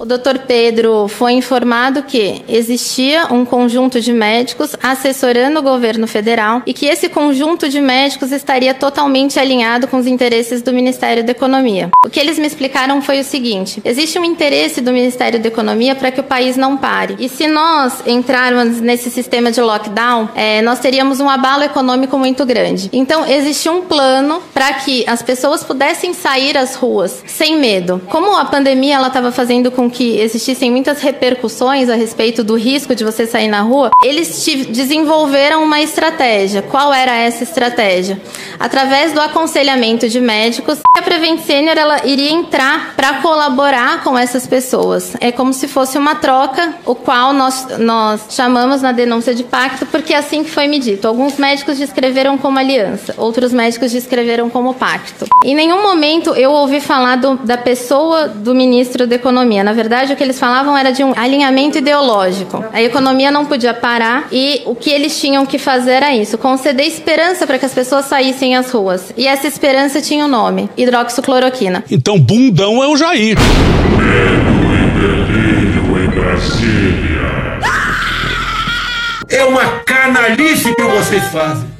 O doutor Pedro foi informado que existia um conjunto de médicos assessorando o governo federal e que esse conjunto de médicos estaria totalmente alinhado com os interesses do Ministério da Economia. O que eles me explicaram foi o seguinte: existe um interesse do Ministério da Economia para que o país não pare. E se nós entrarmos nesse sistema de lockdown, é, nós teríamos um abalo econômico muito grande. Então, existia um plano para que as pessoas pudessem sair às ruas sem medo. Como a pandemia ela estava fazendo com que existissem muitas repercussões a respeito do risco de você sair na rua, eles desenvolveram uma estratégia. Qual era essa estratégia? Através do aconselhamento de médicos, a Prevent Senior ela iria entrar para colaborar com essas pessoas. É como se fosse uma troca, o qual nós, nós chamamos na denúncia de pacto, porque é assim que foi me dito. Alguns médicos descreveram como aliança, outros médicos descreveram como pacto. Em nenhum momento eu ouvi falar do, da pessoa do ministro da Economia. Na verdade, o que eles falavam era de um alinhamento ideológico. A economia não podia parar e o que eles tinham que fazer era isso: conceder esperança para que as pessoas saíssem às ruas. E essa esperança tinha um nome: hidroxicloroquina. Então, bundão é o Jair. Medo e em Brasília. É uma canalice que vocês fazem.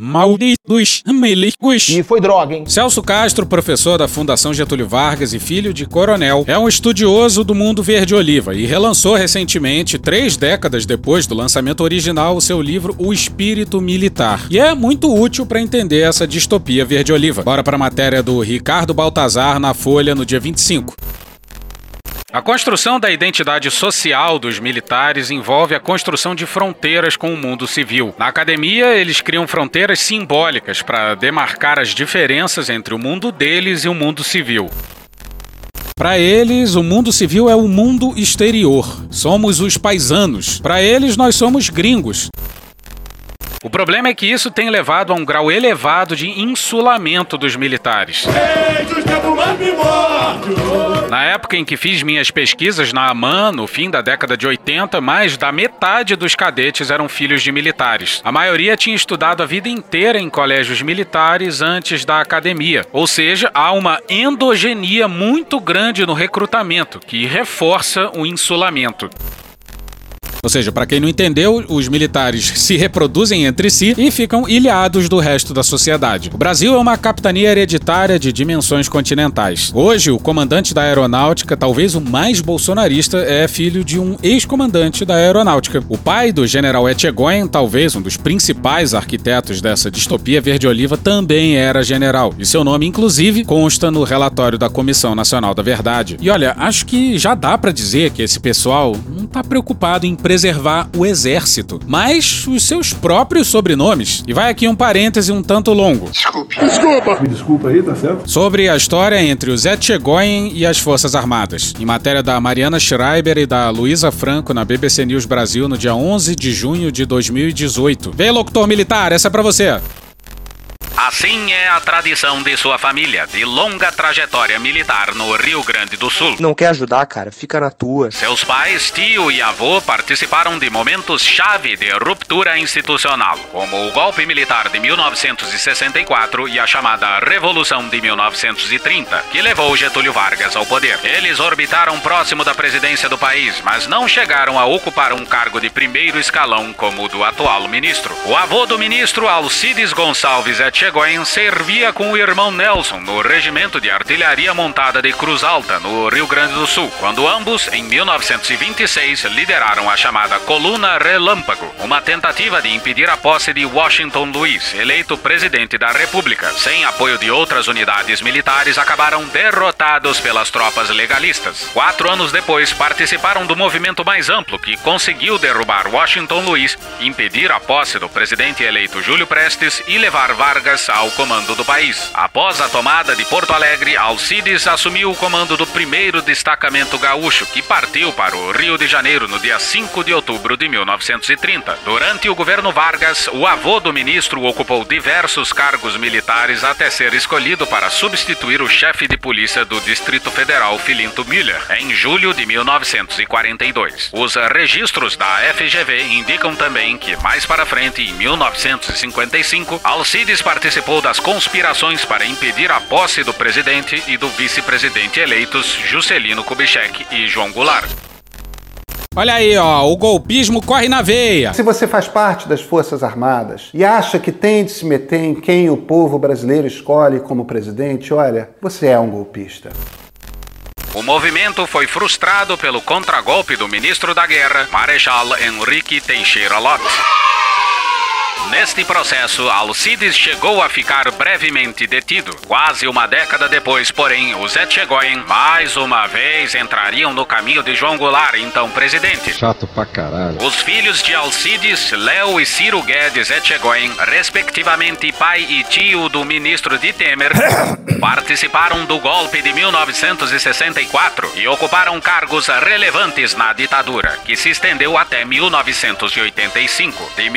Malditos melicos. E foi droga, hein? Celso Castro, professor da Fundação Getúlio Vargas e filho de coronel, é um estudioso do mundo verde-oliva e relançou recentemente, três décadas depois do lançamento original, o seu livro O Espírito Militar. E é muito útil para entender essa distopia verde-oliva. Bora para a matéria do Ricardo Baltazar na Folha no dia 25. A construção da identidade social dos militares envolve a construção de fronteiras com o mundo civil. Na academia, eles criam fronteiras simbólicas para demarcar as diferenças entre o mundo deles e o mundo civil. Para eles, o mundo civil é o mundo exterior. Somos os paisanos. Para eles, nós somos gringos. O problema é que isso tem levado a um grau elevado de insulamento dos militares. Na época em que fiz minhas pesquisas na AMAN, no fim da década de 80, mais da metade dos cadetes eram filhos de militares. A maioria tinha estudado a vida inteira em colégios militares antes da academia. Ou seja, há uma endogenia muito grande no recrutamento, que reforça o insulamento. Ou seja, para quem não entendeu, os militares se reproduzem entre si e ficam ilhados do resto da sociedade. O Brasil é uma capitania hereditária de dimensões continentais. Hoje, o comandante da aeronáutica, talvez o mais bolsonarista, é filho de um ex-comandante da aeronáutica. O pai do general Etchegoyen, talvez um dos principais arquitetos dessa distopia verde-oliva, também era general. E seu nome, inclusive, consta no relatório da Comissão Nacional da Verdade. E olha, acho que já dá para dizer que esse pessoal não tá preocupado em preservar o exército, mas os seus próprios sobrenomes. E vai aqui um parêntese um tanto longo. Desculpe. Desculpa. Me desculpa aí, tá certo? Sobre a história entre os Etchegoyen e as Forças Armadas. Em matéria da Mariana Schreiber e da Luísa Franco na BBC News Brasil no dia 11 de junho de 2018. Vem, locutor militar, essa é pra você. Assim é a tradição de sua família, de longa trajetória militar no Rio Grande do Sul. Não quer ajudar, cara? Fica na tua. Seus pais, tio e avô participaram de momentos chave de ruptura institucional, como o golpe militar de 1964 e a chamada Revolução de 1930, que levou Getúlio Vargas ao poder. Eles orbitaram próximo da presidência do país, mas não chegaram a ocupar um cargo de primeiro escalão como o do atual ministro. O avô do ministro, Alcides Gonçalves Etchegoyen, servia com o irmão Nelson no Regimento de Artilharia Montada de Cruz Alta, no Rio Grande do Sul, quando ambos, em 1926, lideraram a chamada Coluna Relâmpago, uma tentativa de impedir a posse de Washington Luiz, eleito presidente da República. Sem apoio de outras unidades militares, acabaram derrotados pelas tropas legalistas. Quatro anos depois, participaram do movimento mais amplo que conseguiu derrubar Washington Luiz, impedir a posse do presidente eleito Júlio Prestes e levar Vargas ao comando do país. Após a tomada de Porto Alegre, Alcides assumiu o comando do primeiro destacamento gaúcho, que partiu para o Rio de Janeiro no dia 5 de outubro de 1930. Durante o governo Vargas, o avô do ministro ocupou diversos cargos militares até ser escolhido para substituir o chefe de polícia do Distrito Federal, Filinto Miller, em julho de 1942. Os registros da FGV indicam também que, mais para frente, em 1955, Alcides participou das conspirações para impedir a posse do presidente e do vice-presidente eleitos Juscelino Kubitschek e João Goulart. Olha aí, ó, o golpismo corre na veia. Se você faz parte das Forças Armadas e acha que tem de se meter em quem o povo brasileiro escolhe como presidente, olha, você é um golpista. O movimento foi frustrado pelo contragolpe do ministro da Guerra, Marechal Henrique Teixeira Lott. Neste processo, Alcides chegou a ficar brevemente detido. Quase uma década depois, porém, os Etchegoyen mais uma vez entrariam no caminho de João Goulart, então presidente. Chato pra caralho. Os filhos de Alcides, Léo e Ciro Guedes Etchegoyen, respectivamente pai e tio do ministro de Temer, participaram do golpe de 1964 e ocuparam cargos relevantes na ditadura, que se estendeu até 1985. De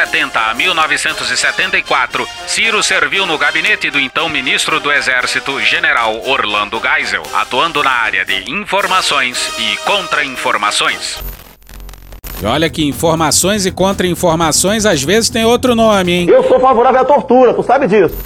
1970 a 1974, Ciro serviu no gabinete do então ministro do Exército, general Orlando Geisel, atuando na área de informações e contra-informações. E olha que informações e contra-informações às vezes tem outro nome, hein? Eu sou favorável à tortura, tu sabe disso.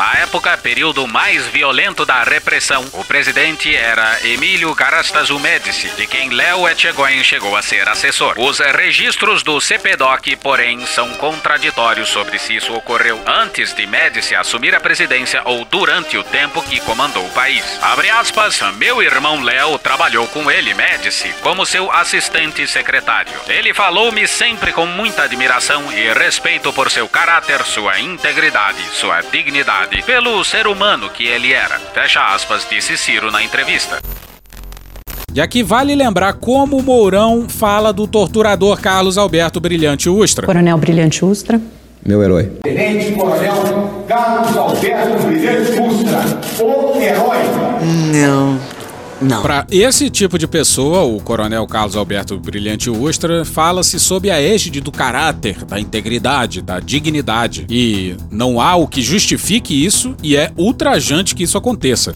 Na época, período mais violento da repressão, o presidente era Emílio Carastazu Médici, de quem Léo Etchegoyen chegou a ser assessor. Os registros do CPDOC, porém, são contraditórios sobre se isso ocorreu antes de Médici assumir a presidência ou durante o tempo que comandou o país. Abre aspas, meu irmão Léo trabalhou com ele, Médici, como seu assistente secretário. Ele falou-me sempre com muita admiração e respeito por seu caráter, sua integridade, sua dignidade pelo ser humano que ele era. Fecha aspas, disse Ciro na entrevista. E aqui vale lembrar como o Mourão fala do torturador Carlos Alberto Brilhante Ustra. Coronel Brilhante Ustra. Meu herói. Tenente Coronel Carlos Alberto Brilhante Ustra, o herói. Não. Não. Para esse tipo de pessoa, o Coronel Carlos Alberto Brilhante Ustra fala-se sob a égide do caráter, da integridade, da dignidade. E não há o que justifique isso e é ultrajante que isso aconteça.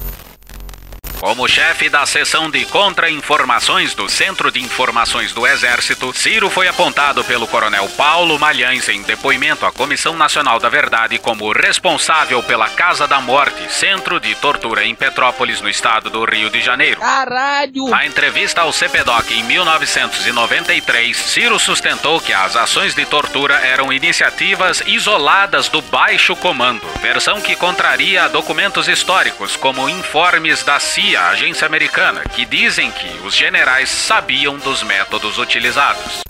Como chefe da seção de contra-informações do Centro de Informações do Exército, Ciro foi apontado pelo coronel Paulo Malhães em depoimento à Comissão Nacional da Verdade como responsável pela Casa da Morte, centro de tortura em Petrópolis, no estado do Rio de Janeiro. Caralho! Na entrevista ao CPDOC em 1993, Ciro sustentou que as ações de tortura eram iniciativas isoladas do baixo comando, versão que contraria documentos históricos como informes da CIA, a agência americana, que dizem que os generais sabiam dos métodos utilizados.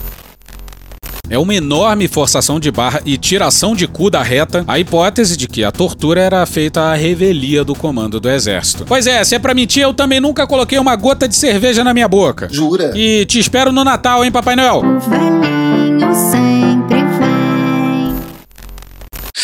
É uma enorme forçação de barra e tiração de cu da reta a hipótese de que a tortura era feita à revelia do comando do exército. Pois é, se é pra mentir, eu também nunca coloquei uma gota de cerveja na minha boca. Jura? E te espero no Natal, hein, Papai Noel?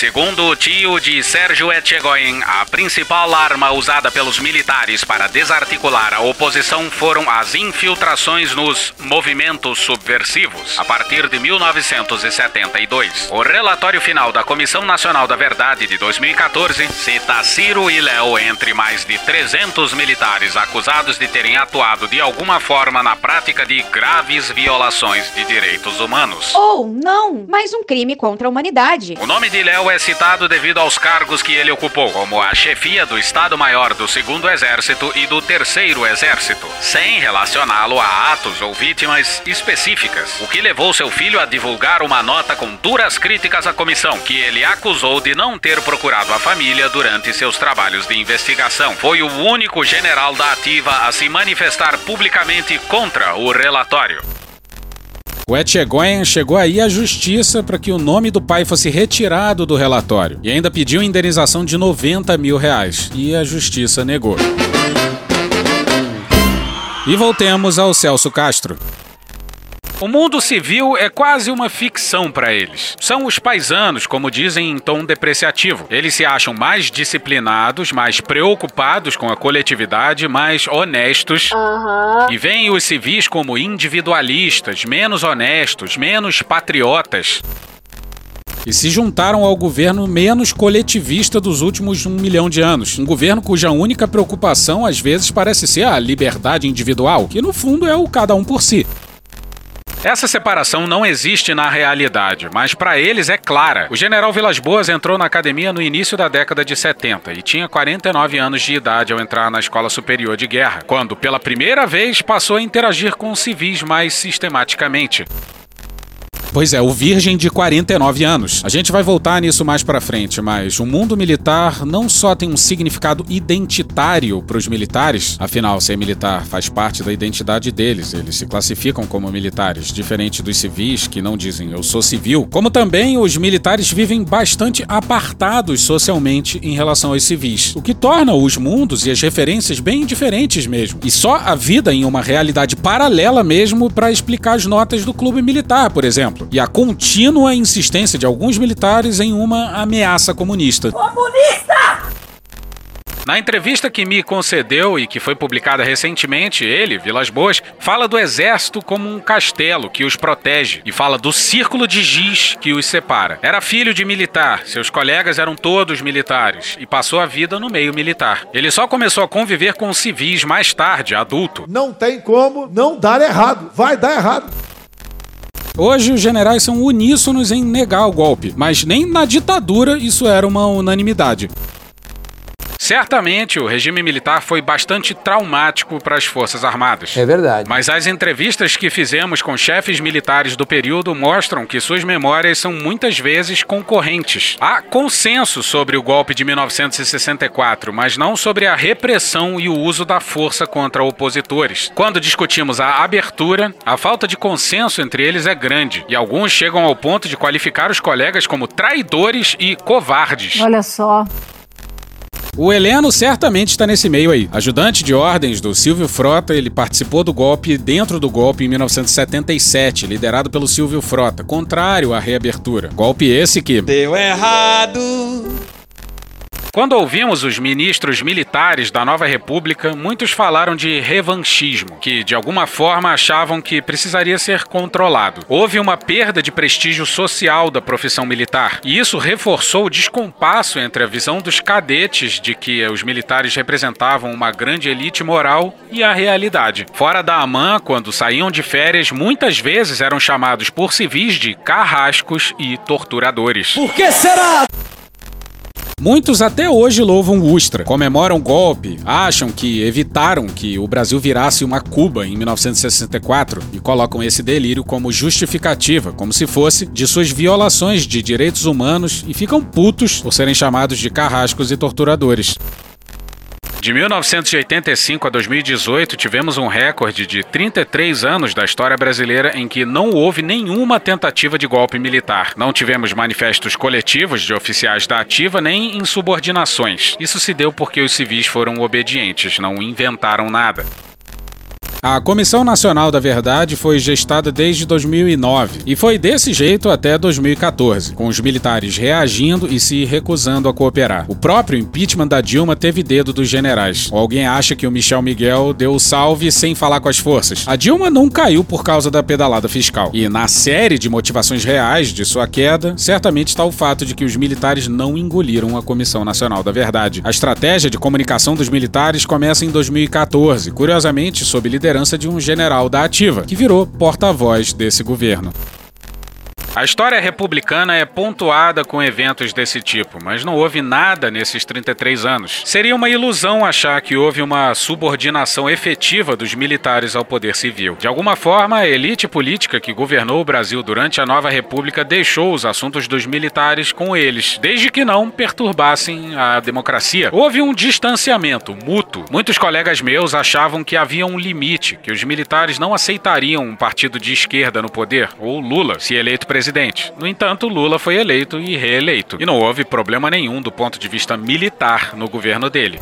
Segundo o tio de Sérgio Etchegoyen, a principal arma usada pelos militares para desarticular a oposição foram as infiltrações nos movimentos subversivos, a partir de 1972. O relatório final da Comissão Nacional da Verdade de 2014 cita Ciro e Léo entre mais de 300 militares acusados de terem atuado de alguma forma na prática de graves violações de direitos humanos. Ou não, mais um crime contra a humanidade. O nome de Léo é citado devido aos cargos que ele ocupou, como a chefia do Estado-Maior do Segundo Exército e do Terceiro Exército, sem relacioná-lo a atos ou vítimas específicas, o que levou seu filho a divulgar uma nota com duras críticas à comissão, que ele acusou de não ter procurado a família durante seus trabalhos de investigação. Foi o único general da ativa a se manifestar publicamente contra o relatório. O Etchegoyen chegou aí à justiça para que o nome do pai fosse retirado do relatório e ainda pediu indenização de 90 mil reais. E a justiça negou. E voltemos ao Celso Castro. O mundo civil é quase uma ficção para eles. São os paisanos, como dizem em tom depreciativo. Eles se acham mais disciplinados, mais preocupados com a coletividade, mais honestos. Uhum. E veem os civis como individualistas, menos honestos, menos patriotas e se juntaram ao governo menos coletivista dos últimos um milhão de anos. Um governo cuja única preocupação às vezes parece ser a liberdade individual, que no fundo é o cada um por si. Essa separação não existe na realidade, mas para eles é clara. O general Vilas Boas entrou na academia no início da década de 70 e tinha 49 anos de idade ao entrar na Escola Superior de Guerra, quando pela primeira vez passou a interagir com civis mais sistematicamente. Pois é, o virgem de 49 anos. A gente vai voltar nisso mais para frente, mas o mundo militar não só tem um significado identitário para os militares, afinal, ser militar faz parte da identidade deles, eles se classificam como militares, diferente dos civis que não dizem eu sou civil, como também os militares vivem bastante apartados socialmente em relação aos civis, o que torna os mundos e as referências bem diferentes mesmo. E só a vida em uma realidade paralela mesmo para explicar as notas do clube militar, por exemplo e a contínua insistência de alguns militares em uma ameaça comunista. Comunista! Na entrevista que me concedeu e que foi publicada recentemente, ele, Vilas Boas, fala do exército como um castelo que os protege e fala do círculo de giz que os separa. Era filho de militar, seus colegas eram todos militares e passou a vida no meio militar. Ele só começou a conviver com civis mais tarde, adulto. Não tem como não dar errado, vai dar errado. Hoje, os generais são uníssonos em negar o golpe, mas nem na ditadura isso era uma unanimidade. Certamente o regime militar foi bastante traumático para as Forças Armadas. É verdade. Mas as entrevistas que fizemos com chefes militares do período mostram que suas memórias são muitas vezes concorrentes. Há consenso sobre o golpe de 1964, mas não sobre a repressão e o uso da força contra opositores. Quando discutimos a abertura, a falta de consenso entre eles é grande, e alguns chegam ao ponto de qualificar os colegas como traidores e covardes. Olha só. O Heleno certamente está nesse meio aí. Ajudante de ordens do Silvio Frota, ele participou do golpe dentro do golpe em 1977, liderado pelo Silvio Frota, contrário à reabertura. Golpe esse que. Deu errado. Quando ouvimos os ministros militares da nova república, muitos falaram de revanchismo, que de alguma forma achavam que precisaria ser controlado. Houve uma perda de prestígio social da profissão militar, e isso reforçou o descompasso entre a visão dos cadetes de que os militares representavam uma grande elite moral e a realidade. Fora da AMAN, quando saíam de férias, muitas vezes eram chamados por civis de carrascos e torturadores. Por que será? Muitos até hoje louvam o Ustra, comemoram o golpe, acham que evitaram que o Brasil virasse uma Cuba em 1964 e colocam esse delírio como justificativa, como se fosse de suas violações de direitos humanos e ficam putos por serem chamados de carrascos e torturadores. De 1985 a 2018, tivemos um recorde de 33 anos da história brasileira em que não houve nenhuma tentativa de golpe militar. Não tivemos manifestos coletivos de oficiais da ativa nem insubordinações. Isso se deu porque os civis foram obedientes, não inventaram nada. A Comissão Nacional da Verdade foi gestada desde 2009 e foi desse jeito até 2014, com os militares reagindo e se recusando a cooperar. O próprio impeachment da Dilma teve dedo dos generais. Ou alguém acha que o Michel Miguel deu salve sem falar com as forças. A Dilma não caiu por causa da pedalada fiscal. E na série de motivações reais de sua queda, certamente está o fato de que os militares não engoliram a Comissão Nacional da Verdade. A estratégia de comunicação dos militares começa em 2014, curiosamente sob liderança liderança de um general da Ativa, que virou porta-voz desse governo. A história republicana é pontuada com eventos desse tipo, mas não houve nada nesses 33 anos. Seria uma ilusão achar que houve uma subordinação efetiva dos militares ao poder civil. De alguma forma, a elite política que governou o Brasil durante a nova república deixou os assuntos dos militares com eles, desde que não perturbassem a democracia. Houve um distanciamento mútuo. Muitos colegas meus achavam que havia um limite, que os militares não aceitariam um partido de esquerda no poder, ou Lula, se eleito presidente presidente. No entanto, Lula foi eleito e reeleito, e não houve problema nenhum do ponto de vista militar no governo dele.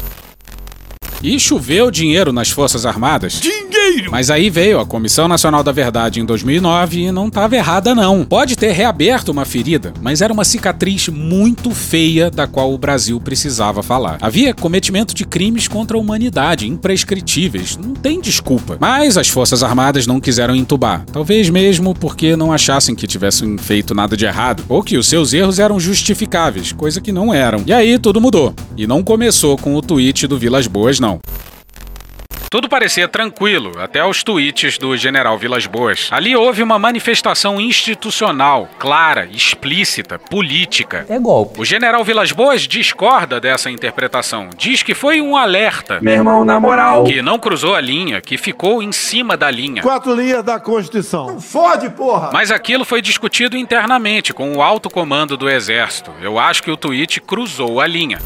E choveu dinheiro nas Forças Armadas? Dinheiro! Dinheiro! Mas aí veio a Comissão Nacional da Verdade em 2009 e não estava errada não. Pode ter reaberto uma ferida, mas era uma cicatriz muito feia da qual o Brasil precisava falar. Havia cometimento de crimes contra a humanidade, imprescritíveis, não tem desculpa. Mas as Forças Armadas não quiseram entubar, talvez mesmo porque não achassem que tivessem feito nada de errado, ou que os seus erros eram justificáveis, coisa que não eram. E aí tudo mudou. E não começou com o tweet do Vilas Boas, não. Tudo parecia tranquilo, até os tweets do general Vilas Boas. Ali houve uma manifestação institucional, clara, explícita, política. É golpe. O general Vilas Boas discorda dessa interpretação. Diz que foi um alerta. Meu irmão, na moral. Que não cruzou a linha, que ficou em cima da linha. Quatro linhas da Constituição. Não fode, porra! Mas aquilo foi discutido internamente com o alto comando do Exército. Eu acho que o tweet cruzou a linha.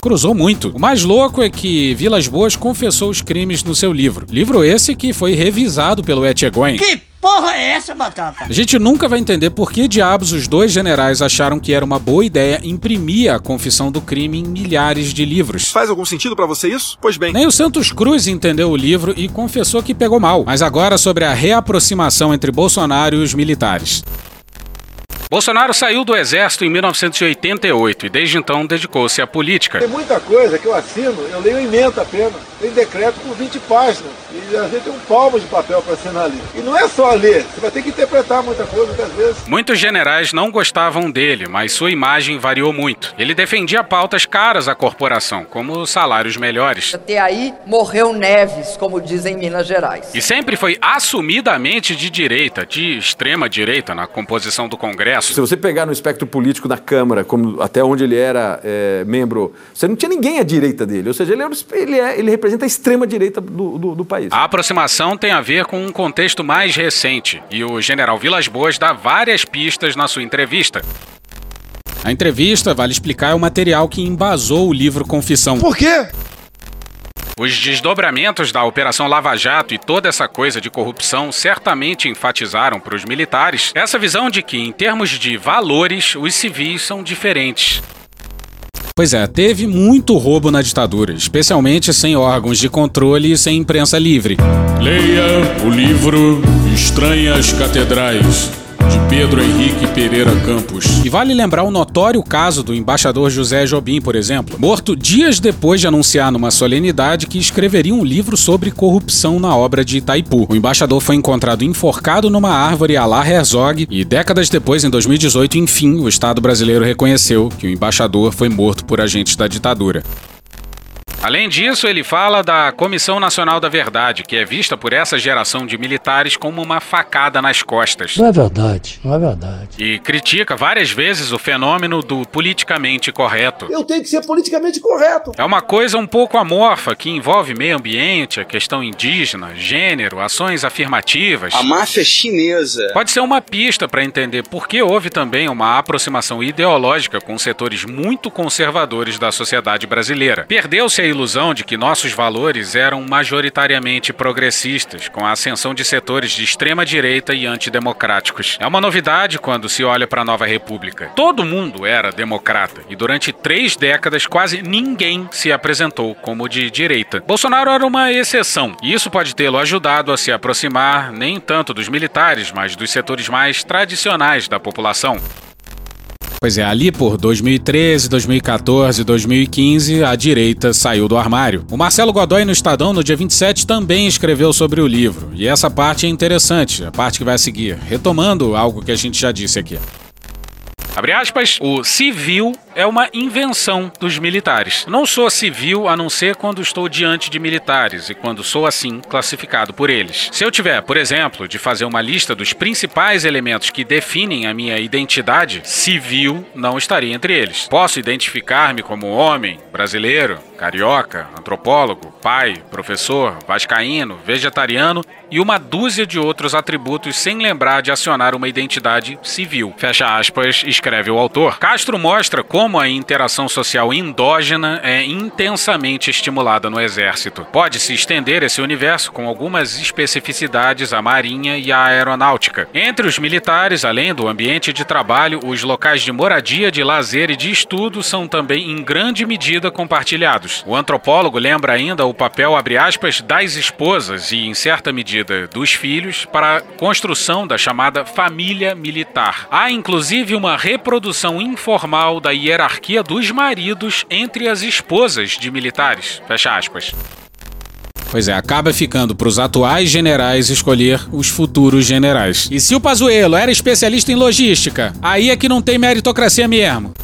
Cruzou muito. O mais louco é que Vilas Boas confessou os crimes no seu livro. Livro esse que foi revisado pelo Etchegoin. Que porra é essa, Batata? A gente nunca vai entender por que diabos os dois generais acharam que era uma boa ideia imprimir a confissão do crime em milhares de livros. Faz algum sentido para você isso? Pois bem. Nem o Santos Cruz entendeu o livro e confessou que pegou mal. Mas agora sobre a reaproximação entre Bolsonaro e os militares. Bolsonaro saiu do exército em 1988 e desde então dedicou-se à política. Tem muita coisa que eu assino, eu leio emenda apenas. Tem decreto com 20 páginas e às vezes tem um palmo de papel para assinar ali. E não é só ler, você vai ter que interpretar muita coisa muitas vezes. Muitos generais não gostavam dele, mas sua imagem variou muito. Ele defendia pautas caras à corporação, como salários melhores. Até aí morreu Neves, como dizem em Minas Gerais. E sempre foi assumidamente de direita, de extrema direita na composição do Congresso. Se você pegar no espectro político da Câmara, como até onde ele era é, membro, você não tinha ninguém à direita dele. Ou seja, ele, era, ele, é, ele representa a extrema direita do, do, do país. A aproximação tem a ver com um contexto mais recente, e o general Vilas Boas dá várias pistas na sua entrevista. A entrevista, vale explicar, é o material que embasou o livro Confissão. Por quê? Os desdobramentos da Operação Lava Jato e toda essa coisa de corrupção certamente enfatizaram para os militares essa visão de que, em termos de valores, os civis são diferentes. Pois é, teve muito roubo na ditadura, especialmente sem órgãos de controle e sem imprensa livre. Leia o livro Estranhas Catedrais, de Pedro Henrique Pereira Campos. E vale lembrar o notório caso do embaixador José Jobim, por exemplo, morto dias depois de anunciar numa solenidade que escreveria um livro sobre corrupção na obra de Itaipu. O embaixador foi encontrado enforcado numa árvore a la Herzog e décadas depois, em 2018, enfim, o Estado brasileiro reconheceu que o embaixador foi morto por agentes da ditadura. Além disso, ele fala da Comissão Nacional da Verdade, que é vista por essa geração de militares como uma facada nas costas. Não é verdade, não é verdade. E critica várias vezes o fenômeno do politicamente correto. Eu tenho que ser politicamente correto. É uma coisa um pouco amorfa que envolve meio ambiente, a questão indígena, gênero, ações afirmativas. A máfia chinesa. Pode ser uma pista para entender por que houve também uma aproximação ideológica com setores muito conservadores da sociedade brasileira. Perdeu-se a ilusão de que nossos valores eram majoritariamente progressistas, com a ascensão de setores de extrema direita e antidemocráticos. É uma novidade quando se olha para a nova república. Todo mundo era democrata e durante três décadas quase ninguém se apresentou como de direita. Bolsonaro era uma exceção e isso pode tê-lo ajudado a se aproximar nem tanto dos militares, mas dos setores mais tradicionais da população. Pois é, ali por 2013, 2014, 2015, a direita saiu do armário. O Marcelo Godoy no Estadão, no dia 27, também escreveu sobre o livro. E essa parte é interessante, a parte que vai seguir, retomando algo que a gente já disse aqui. Abre aspas, o civil é uma invenção dos militares. Não sou civil a não ser quando estou diante de militares e quando sou assim classificado por eles. Se eu tiver, por exemplo, de fazer uma lista dos principais elementos que definem a minha identidade, civil não estaria entre eles. Posso identificar-me como homem, brasileiro, carioca, antropólogo, pai, professor, vascaíno, vegetariano e uma dúzia de outros atributos sem lembrar de acionar uma identidade civil. Fecha aspas, escreve o autor. Castro mostra como como a interação social endógena é intensamente estimulada no exército. Pode-se estender esse universo com algumas especificidades à marinha e à aeronáutica. Entre os militares, além do ambiente de trabalho, os locais de moradia, de lazer e de estudo são também em grande medida compartilhados. O antropólogo lembra ainda o papel, aspas, das esposas e, em certa medida, dos filhos para a construção da chamada família militar. Há inclusive uma reprodução informal da hierarquia dos maridos entre as esposas de militares. Fecha aspas. Pois é, acaba ficando para os atuais generais escolher os futuros generais. E se o Pazuello era especialista em logística, aí é que não tem meritocracia mesmo.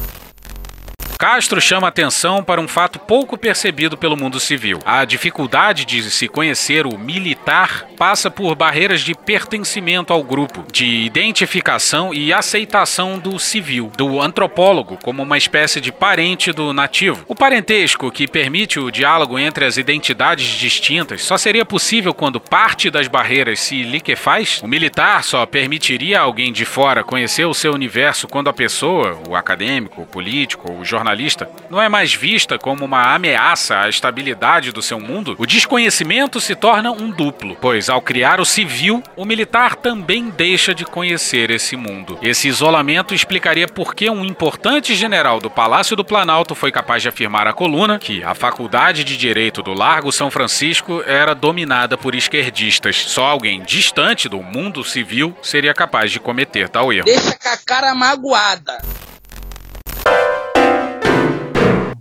Castro chama atenção para um fato pouco percebido pelo mundo civil. A dificuldade de se conhecer o militar passa por barreiras de pertencimento ao grupo, de identificação e aceitação do civil, do antropólogo como uma espécie de parente do nativo. O parentesco que permite o diálogo entre as identidades distintas só seria possível quando parte das barreiras se liquefaz. O militar só permitiria a alguém de fora conhecer o seu universo quando a pessoa, o acadêmico, o político, o jornalista jornalista não é mais vista como uma ameaça à estabilidade do seu mundo, o desconhecimento se torna um duplo, pois ao criar o civil, o militar também deixa de conhecer esse mundo. Esse isolamento explicaria por que um importante general do Palácio do Planalto foi capaz de afirmar à coluna que a Faculdade de Direito do Largo São Francisco era dominada por esquerdistas. Só alguém distante do mundo civil seria capaz de cometer tal erro. Deixa com a cara magoada.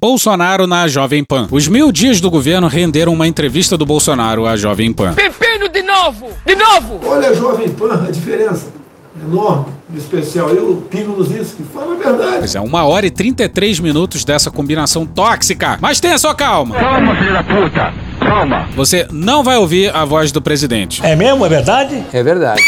Bolsonaro na Jovem Pan. Os mil dias do governo renderam uma entrevista do Bolsonaro à Jovem Pan. Pepino de novo! De novo! Olha a Jovem Pan, a diferença enorme, especial. Eu pino nos isso, que fala a verdade. Pois é, uma hora e 33 minutos dessa combinação tóxica. Mas tenha sua calma. Calma, filho da puta! Calma! Você não vai ouvir a voz do presidente. É mesmo? É verdade? É verdade.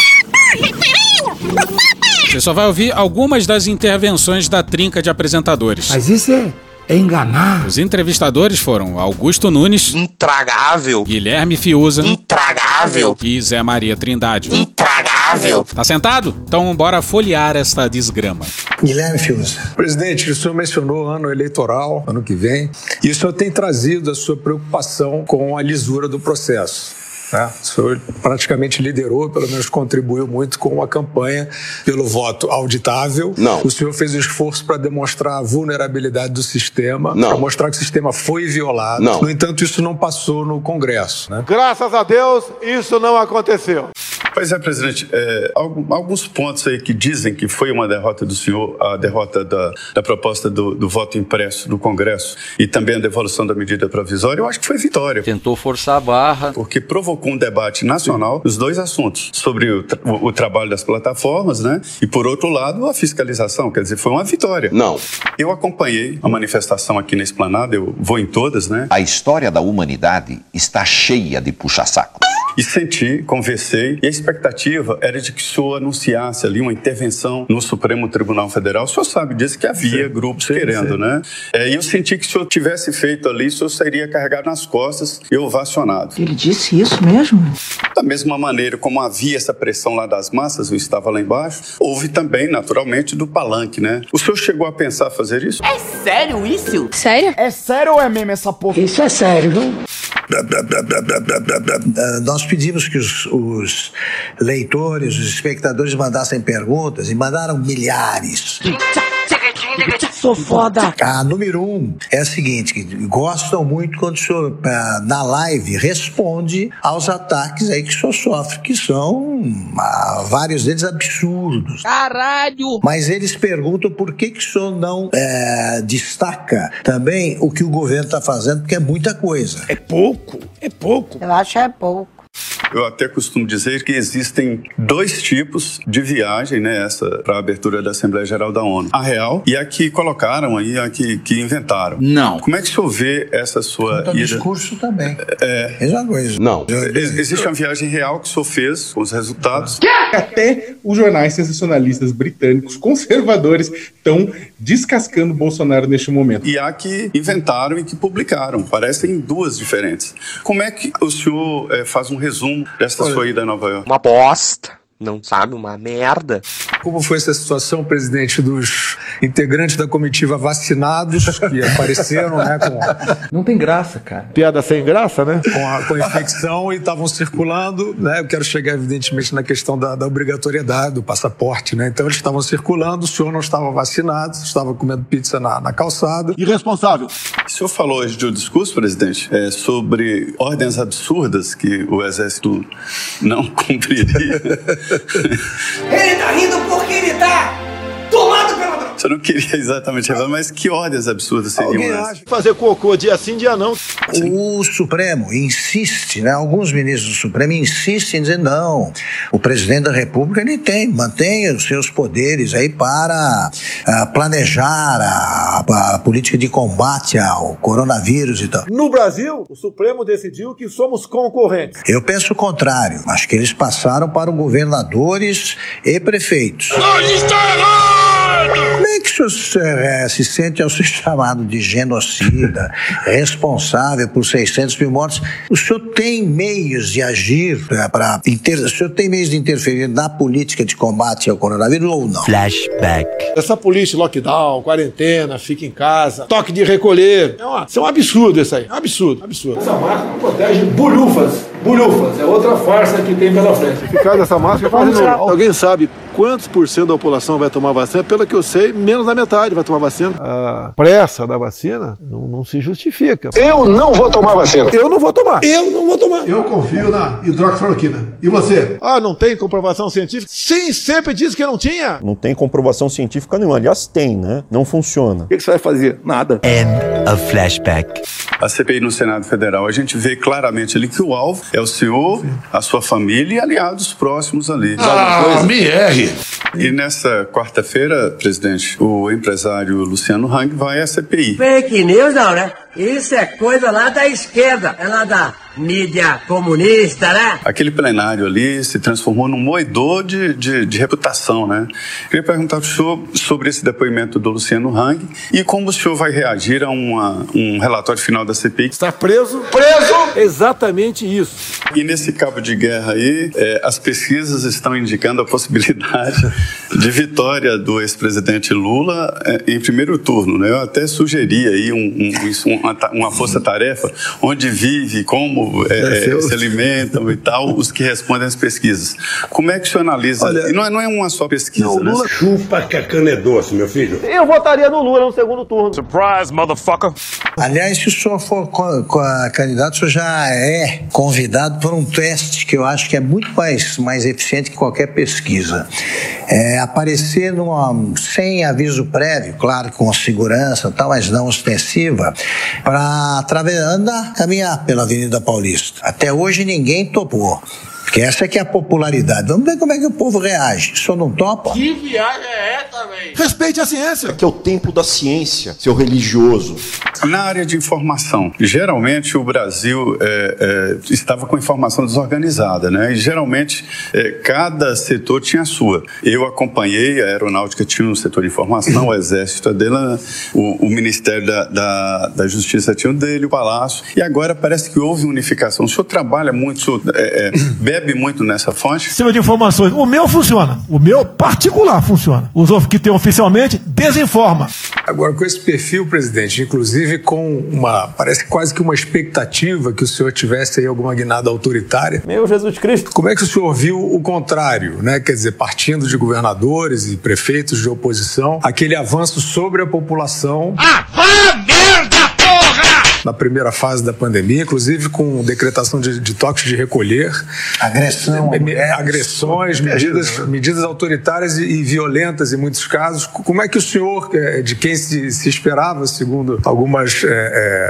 Você só vai ouvir algumas das intervenções da trinca de apresentadores. Mas isso é, é enganar. Os entrevistadores foram Augusto Nunes, Intragável. Guilherme Fiuza Intragável. e Zé Maria Trindade. Intragável. Tá sentado? Então bora folhear esta desgrama. Guilherme Fiuza. Presidente, o senhor mencionou ano eleitoral, ano que vem, e o senhor tem trazido a sua preocupação com a lisura do processo. Né? O senhor praticamente liderou, pelo menos contribuiu muito com a campanha pelo voto auditável. Não. O senhor fez um esforço para demonstrar a vulnerabilidade do sistema, para mostrar que o sistema foi violado. Não. No entanto, isso não passou no Congresso. Né? Graças a Deus, isso não aconteceu. Pois é, presidente. é, alguns pontos aí que dizem que foi uma derrota do senhor, a derrota da, da proposta do, do voto impresso do Congresso e também a devolução da medida provisória, eu acho que foi vitória. Tentou forçar a barra. Porque provocou um debate nacional os dois assuntos, sobre o, tra- o- o trabalho das plataformas, né? E por outro lado, a fiscalização, quer dizer, foi uma vitória. Não. Eu acompanhei a manifestação aqui na Esplanada, eu vou em todas, né? A história da humanidade está cheia de puxa-sacos. E senti, conversei, e a expectativa era de que o senhor anunciasse ali uma intervenção no Supremo Tribunal Federal. O senhor sabe disso que havia grupos querendo, né? É, e eu senti que se o senhor tivesse feito ali, o senhor seria carregado nas costas e ovacionado. Ele disse isso mesmo? Da mesma maneira como havia essa pressão lá das massas, eu estava lá embaixo, houve também, naturalmente, do palanque, né? O senhor chegou a pensar fazer isso? É sério isso? Sério? É sério ou é meme essa porra? Isso é sério, viu? Ah, Nós pedimos que os, os leitores, os espectadores mandassem perguntas e mandaram milhares. Sou foda. A número um é a seguinte: gostam muito quando o senhor, ah, na live, responde aos ataques aí que o senhor sofre, que são ah, vários deles absurdos. Caralho! Mas eles perguntam por que, que o senhor não eh, destaca também o que o governo está fazendo, porque é muita coisa. É pouco, é pouco. Eu acho que é pouco. Eu até costumo dizer que existem dois tipos de viagem, né, essa para a abertura da Assembleia Geral da ONU. A real e a que colocaram aí, a que, que inventaram. Não. Como é que o senhor vê essa sua Quanto ida? discurso também. É, Mesma coisa. Não. Ex- Existe uma viagem real que o senhor fez, com os resultados. Até os jornais sensacionalistas britânicos conservadores estão descascando Bolsonaro neste momento. E há que inventaram e que publicaram. Parecem duas diferentes. Como é que o senhor eh, faz um resumo desta Olha, sua ida a Nova York? Uma bosta. Não sabe uma merda. Como foi essa situação, presidente, dos integrantes da comitiva vacinados que apareceram, né, com, Não tem graça, cara. Piada sem graça, né? com a, com a infecção e estavam circulando, né? Eu quero chegar, evidentemente, na questão da, da obrigatoriedade do passaporte, né? Então eles estavam circulando, o senhor não estava vacinado, estava comendo pizza na, na calçada. Irresponsável. O senhor falou hoje de um discurso, presidente, é, sobre ordens absurdas que o Exército não cumpriria. Ele tá rindo porque ele tá. Você não queria exatamente revelar, mas que ordens absurdas seriam Alguém essas? acha Fazer cocô dia sim, dia não. O Supremo insiste, né? Alguns ministros do Supremo insistem em dizer não. O presidente da República ele tem, mantém os seus poderes aí para ah, planejar a, a política de combate ao coronavírus e tal. No Brasil, o Supremo decidiu que somos concorrentes. Eu penso o contrário. Acho que eles passaram para os governadores e prefeitos. Como é que o senhor eh, se sente ao ser chamado de genocida, responsável por 600 mil mortes? O senhor tem meios de agir para. O senhor tem meios de interferir na política de combate ao coronavírus ou não? Flashback. Essa polícia, lockdown, quarentena, fica em casa, toque de recolher. É uma, isso é um absurdo isso aí. Absurdo, absurdo. Essa máscara não protege bolhufas. Bolhufas. É outra farsa que tem pela frente. Ficar dessa máscara quase não. Alguém sabe quantos por cento da população vai tomar vacina? Pelo que eu sei, menos da metade vai tomar vacina. A pressa da vacina não, não se justifica. Eu não vou tomar vacina. Eu não vou tomar. Eu não vou tomar. Eu confio na hidroxicloroquina. E você? Ah, não tem comprovação científica? Sim, sempre disse que não tinha. Não tem comprovação científica nenhuma. Aliás, tem, né? Não funciona. O que, que você vai fazer? Nada. End of flashback. A CPI no Senado Federal, a gente vê claramente ali que o alvo é o senhor, a sua família e aliados próximos ali. Ah, me erre. E nessa quarta-feira, presidente, o empresário Luciano Hang vai à CPI. Fake news não, né? Isso é coisa lá da esquerda. É lá da mídia comunista, né? Aquele plenário ali se transformou num moedor de, de, de reputação, né? Queria perguntar para o senhor sobre esse depoimento do Luciano Hang e como o senhor vai reagir a uma, um relatório final da CPI. Está preso? Preso! Exatamente isso. E nesse cabo de guerra aí, é, as pesquisas estão indicando a possibilidade de vitória do ex-presidente Lula é, em primeiro turno, né? Eu até sugeri aí um, um, isso, uma, uma força-tarefa onde vive, como é, é, se alimentam e tal, os que respondem às pesquisas. Como é que o senhor analisa? e não é, não é uma só pesquisa, né? Chupa que a cana é doce, meu filho. Eu votaria no Lula no segundo turno. Surprise, motherfucker. Aliás, se o senhor for co- co- candidato, o senhor já é convidado por um teste que eu acho que é muito mais, mais eficiente que qualquer pesquisa. É aparecer numa, sem aviso prévio, claro, com segurança, tal, mas não ostensiva, para andar, caminhar pela Avenida Paulista. Até hoje ninguém topou. Porque essa é que é a popularidade. Vamos ver como é que o povo reage. O senhor não topa? Que viagem é essa, velho? Respeite a ciência. Que é o templo da ciência, seu religioso. Na área de informação, geralmente o Brasil é, é, estava com informação desorganizada, né? E geralmente é, cada setor tinha a sua. Eu acompanhei, a aeronáutica tinha um setor de informação, o exército dele, o, o Ministério da, da, da Justiça tinha o dele, o Palácio. E agora parece que houve unificação. O senhor trabalha muito, o senhor é, é, bebe muito nessa fonte? Sistema de informações. O meu funciona. O meu particular funciona. Os outros que tem oficialmente desinforma. Agora, com esse perfil, presidente, inclusive com uma, parece quase que uma expectativa que o senhor tivesse aí alguma guinada autoritária. Meu Jesus Cristo. Como é que o senhor viu o contrário, né? Quer dizer, partindo de governadores e prefeitos de oposição, aquele avanço sobre a população. Ah, vá merda, porra! Na primeira fase da pandemia, inclusive com decretação de, de toques de recolher, Agressão. É, me- agressões, medidas, medidas autoritárias e, e violentas em muitos casos. Como é que o senhor, eh, de quem se, se esperava, segundo algumas eh,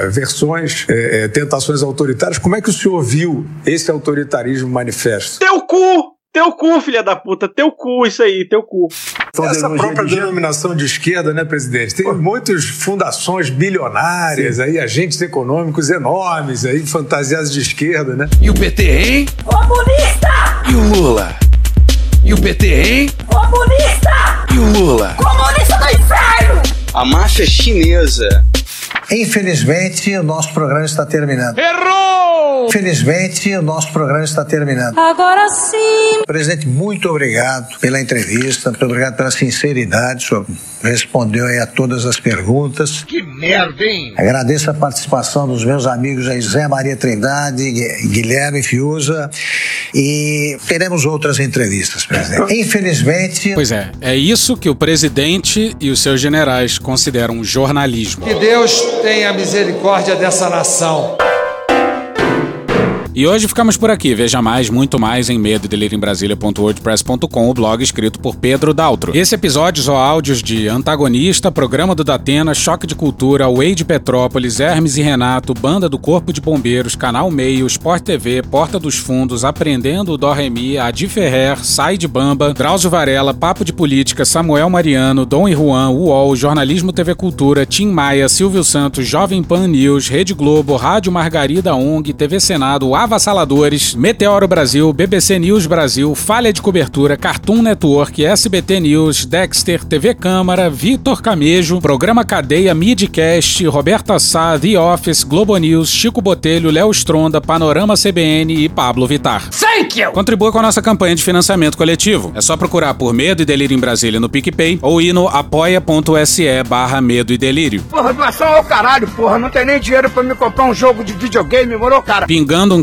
eh, versões, eh, eh, tentações autoritárias, como é que o senhor viu esse autoritarismo manifesto? Teu cu! Teu cu, filha da puta. Teu cu, isso aí, teu cu. Essa própria denominação de esquerda, né, presidente? Tem muitas fundações bilionárias, aí, agentes econômicos enormes, aí, fantasiados de esquerda, né? E o PT, hein? Comunista! E o Lula? E o PT, hein? Comunista! E o Lula? Comunista do inferno! A máfia chinesa. Infelizmente, o nosso programa está terminando. Errou! Infelizmente, o nosso programa está terminando. Agora sim. Presidente, muito obrigado pela entrevista, muito obrigado pela sinceridade, o senhor respondeu aí a todas as perguntas. Que merda, hein? Agradeço a participação dos meus amigos aí, Zé Maria Trindade, Gui- Guilherme Fiuza, e teremos outras entrevistas, presidente. Infelizmente, Pois é, é isso que o presidente e os seus generais consideram jornalismo. Que Deus tenha misericórdia dessa nação. E hoje ficamos por aqui. Veja mais, muito mais em medo o blog escrito por Pedro Daltro. Esse episódio ou áudios de Antagonista, Programa do Datena, Choque de Cultura, Way de Petrópolis, Hermes e Renato, Banda do Corpo de Bombeiros, Canal Meio, Sport TV, Porta dos Fundos, Aprendendo o Dó Remi, Adi Ferrer, Sai de Bamba, Drauzio Varela, Papo de Política, Samuel Mariano, Dom e Juan, UOL, Jornalismo TV Cultura, Tim Maia, Silvio Santos, Jovem Pan News, Rede Globo, Rádio Margarida ONG, TV Senado, Avassaladores, Meteoro Brasil, BBC News Brasil, Falha de Cobertura, Cartoon Network, SBT News, Dexter, TV Câmara, Vitor Camejo, Programa Cadeia, Midcast, Roberta Sá, The Office, Globo News, Chico Botelho, Léo Stronda, Panorama CBN e Pablo Vitar. Thank you! Contribua com a nossa campanha de financiamento coletivo. É só procurar por Medo e Delírio em Brasília no PicPay ou ir no apoia.se barra Medo e Delírio. Porra, doação ao caralho, porra. Não tem nem dinheiro pra me comprar um jogo de videogame, morou, cara? Pingando um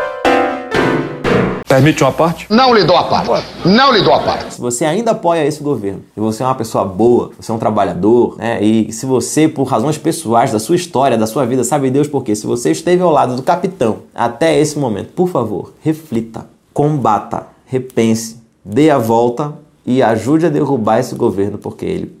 Permite uma parte? Não lhe dou a parte. Não lhe dou a parte. Se você ainda apoia esse governo, e você é uma pessoa boa, você é um trabalhador, né? E se você, por razões pessoais da sua história, da sua vida, sabe Deus por quê? Se você esteve ao lado do capitão até esse momento, por favor, reflita, combata, repense, dê a volta e ajude a derrubar esse governo, porque ele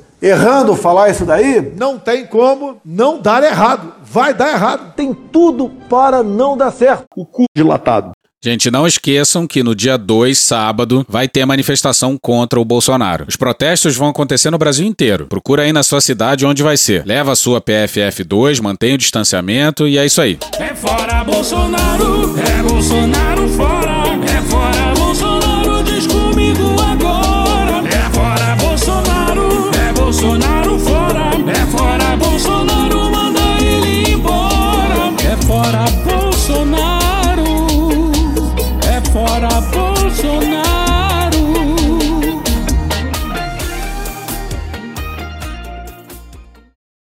errando falar isso daí? Não tem como não dar errado. Vai dar errado. Tem tudo para não dar certo. O cu dilatado. Gente, não esqueçam que no dia 2, sábado, vai ter manifestação contra o Bolsonaro. Os protestos vão acontecer no Brasil inteiro. Procura aí na sua cidade onde vai ser. Leva a sua PFF2, mantenha o distanciamento e é isso aí. É fora Bolsonaro,